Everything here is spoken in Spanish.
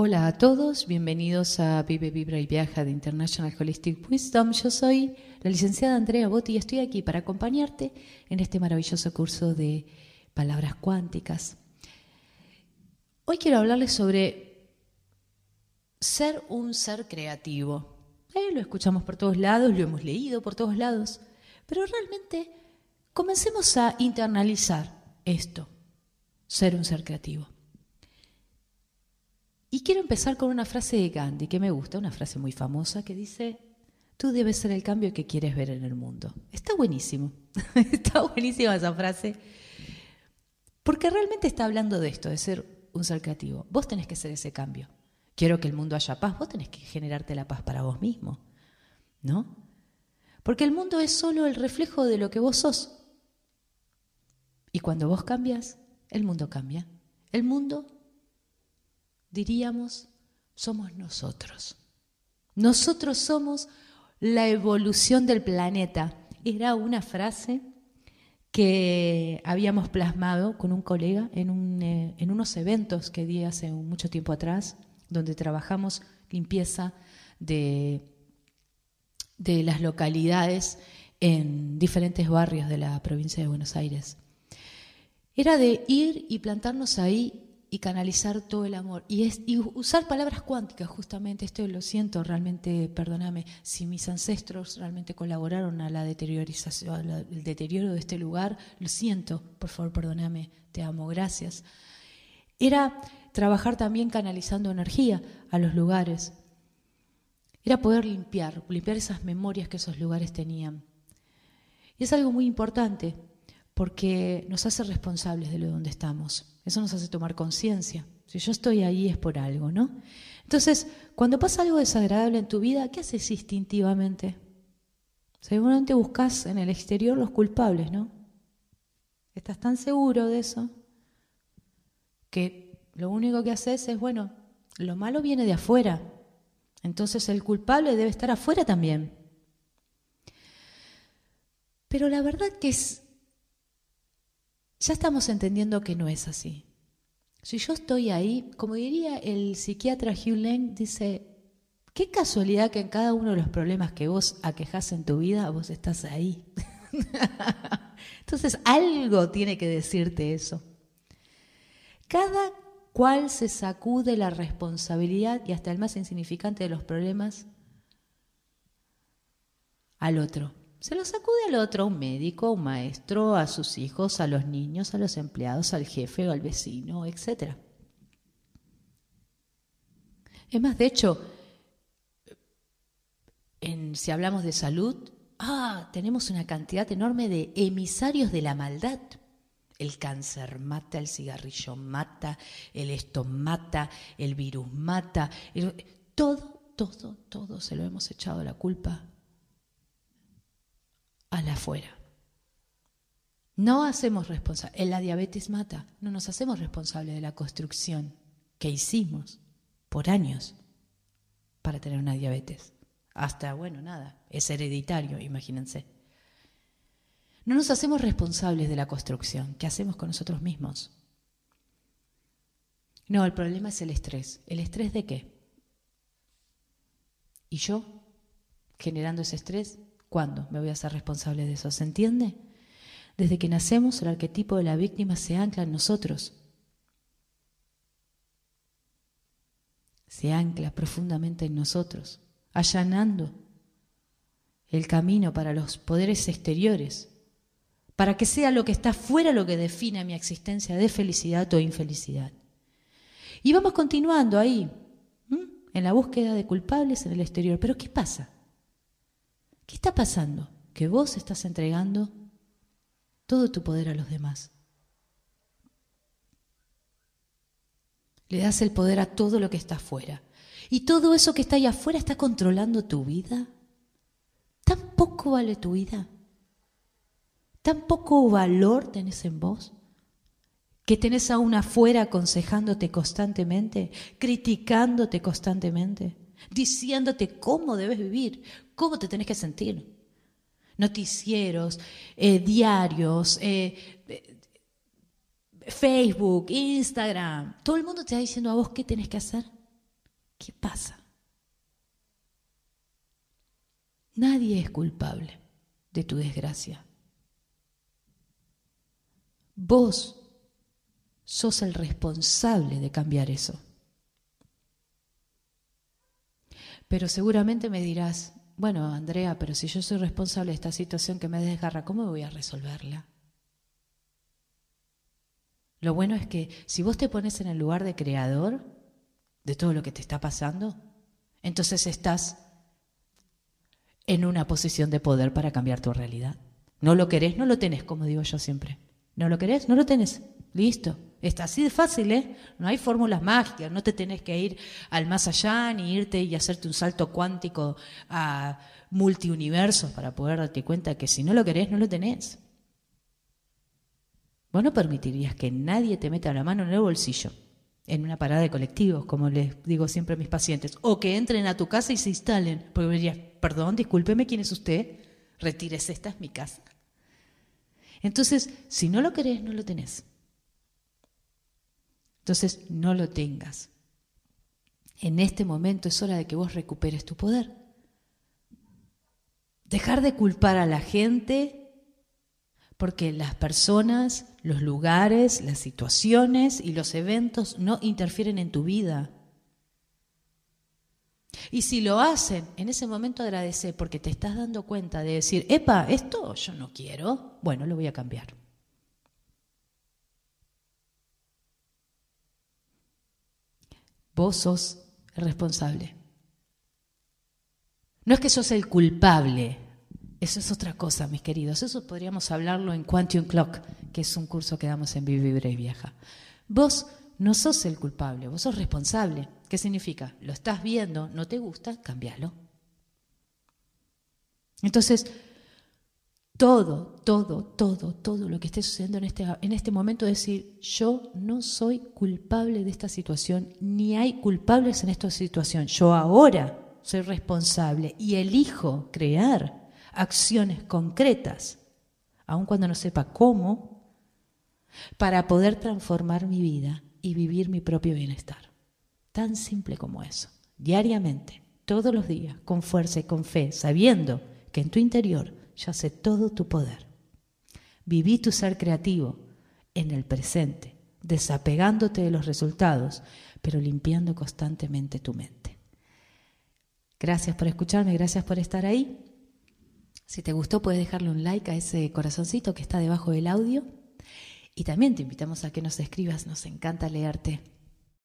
Hola a todos, bienvenidos a Vive, Vibra y Viaja de International Holistic Wisdom. Yo soy la licenciada Andrea Botti y estoy aquí para acompañarte en este maravilloso curso de palabras cuánticas. Hoy quiero hablarles sobre ser un ser creativo. Eh, lo escuchamos por todos lados, lo hemos leído por todos lados, pero realmente comencemos a internalizar esto, ser un ser creativo. Y quiero empezar con una frase de Gandhi que me gusta, una frase muy famosa que dice, tú debes ser el cambio que quieres ver en el mundo. Está buenísimo, está buenísima esa frase, porque realmente está hablando de esto, de ser un ser creativo. Vos tenés que ser ese cambio. Quiero que el mundo haya paz, vos tenés que generarte la paz para vos mismo, ¿no? Porque el mundo es solo el reflejo de lo que vos sos. Y cuando vos cambias, el mundo cambia. El mundo diríamos, somos nosotros. Nosotros somos la evolución del planeta. Era una frase que habíamos plasmado con un colega en, eh, en unos eventos que di hace mucho tiempo atrás, donde trabajamos limpieza de, de las localidades en diferentes barrios de la provincia de Buenos Aires. Era de ir y plantarnos ahí y canalizar todo el amor. Y, es, usar palabras cuánticas, justamente, esto lo siento, realmente, perdóname, si mis ancestros realmente colaboraron a la deteriorización, al deterioro de este lugar, lo siento, por favor, perdóname, te amo, gracias. Era trabajar también canalizando energía a los lugares. Era poder limpiar, limpiar esas memorias que esos lugares tenían. Y es algo muy importante, porque nos hace responsables de lo donde estamos. Eso nos hace tomar conciencia. Si yo estoy ahí es por algo, ¿no? Entonces, cuando pasa algo desagradable en tu vida, ¿qué haces instintivamente? Seguramente buscas en el exterior los culpables, ¿no? Estás tan seguro de eso que lo único que haces es, bueno, lo malo viene de afuera. Entonces el culpable debe estar afuera también. Pero la verdad que es ya estamos entendiendo que no es así. Si yo estoy ahí, como diría el psiquiatra Hugh Lang, dice, qué casualidad que en cada uno de los problemas que vos aquejas en tu vida, vos estás ahí. Entonces, algo tiene que decirte eso. Cada cual se sacude la responsabilidad y hasta el más insignificante de los problemas al otro. Se lo sacude al otro, a un médico, a un maestro, a sus hijos, a los niños, a los empleados, al jefe o al vecino, etc. Es más, de hecho, en, si hablamos de salud, ah, tenemos una cantidad enorme de emisarios de la maldad. El cáncer mata, el cigarrillo mata, el esto mata, el virus mata. todo, todo, todo se lo hemos echado la culpa a la afuera. No hacemos responsable, la diabetes mata, no nos hacemos responsables de la construcción que hicimos por años para tener una diabetes. Hasta, bueno, nada, es hereditario, imagínense. No nos hacemos responsables de la construcción que hacemos con nosotros mismos. No, el problema es el estrés. ¿El estrés de qué? ¿Y yo? Generando ese estrés, ¿Cuándo me voy a hacer responsable de eso? ¿Se entiende? Desde que nacemos, el arquetipo de la víctima se ancla en nosotros. Se ancla profundamente en nosotros, allanando el camino para los poderes exteriores, para que sea lo que está fuera lo que define mi existencia de felicidad o infelicidad. Y vamos continuando ahí, en la búsqueda de culpables en el exterior. Pero ¿qué pasa? ¿Qué está pasando? Que vos estás entregando todo tu poder a los demás. Le das el poder a todo lo que está afuera. Y todo eso que está ahí afuera está controlando tu vida. ¿Tan poco vale tu vida? ¿Tan poco valor tenés en vos? Que tenés aún afuera aconsejándote constantemente, criticándote constantemente diciéndote cómo debes vivir, cómo te tenés que sentir. Noticieros, eh, diarios, eh, eh, Facebook, Instagram, todo el mundo te está diciendo a vos qué tenés que hacer. ¿Qué pasa? Nadie es culpable de tu desgracia. Vos sos el responsable de cambiar eso. Pero seguramente me dirás, bueno, Andrea, pero si yo soy responsable de esta situación que me desgarra, ¿cómo voy a resolverla? Lo bueno es que si vos te pones en el lugar de creador de todo lo que te está pasando, entonces estás en una posición de poder para cambiar tu realidad. No lo querés, no lo tenés, como digo yo siempre. No lo querés, no lo tenés. Listo. Está así de fácil, ¿eh? No hay fórmulas mágicas, no te tenés que ir al más allá ni irte y hacerte un salto cuántico a multiuniversos para poder darte cuenta que si no lo querés, no lo tenés. Vos no permitirías que nadie te meta la mano en el bolsillo en una parada de colectivos, como les digo siempre a mis pacientes, o que entren a tu casa y se instalen, porque dirías, perdón, discúlpeme, ¿quién es usted? Retírese, esta es mi casa. Entonces, si no lo querés, no lo tenés. Entonces, no lo tengas. En este momento es hora de que vos recuperes tu poder. Dejar de culpar a la gente porque las personas, los lugares, las situaciones y los eventos no interfieren en tu vida. Y si lo hacen, en ese momento agradece porque te estás dando cuenta de decir, epa, esto yo no quiero, bueno, lo voy a cambiar. Vos sos el responsable. No es que sos el culpable, eso es otra cosa, mis queridos. Eso podríamos hablarlo en Quantum Clock, que es un curso que damos en Vive y Vieja. Vos no sos el culpable, vos sos responsable. ¿Qué significa? Lo estás viendo, no te gusta, cámbialo. Entonces, todo, todo, todo, todo lo que esté sucediendo en este, en este momento decir, yo no soy culpable de esta situación, ni hay culpables en esta situación. Yo ahora soy responsable y elijo crear acciones concretas, aun cuando no sepa cómo, para poder transformar mi vida y vivir mi propio bienestar. Tan simple como eso. Diariamente, todos los días, con fuerza y con fe, sabiendo que en tu interior yace todo tu poder. Viví tu ser creativo en el presente, desapegándote de los resultados, pero limpiando constantemente tu mente. Gracias por escucharme, gracias por estar ahí. Si te gustó, puedes dejarle un like a ese corazoncito que está debajo del audio. Y también te invitamos a que nos escribas, nos encanta leerte.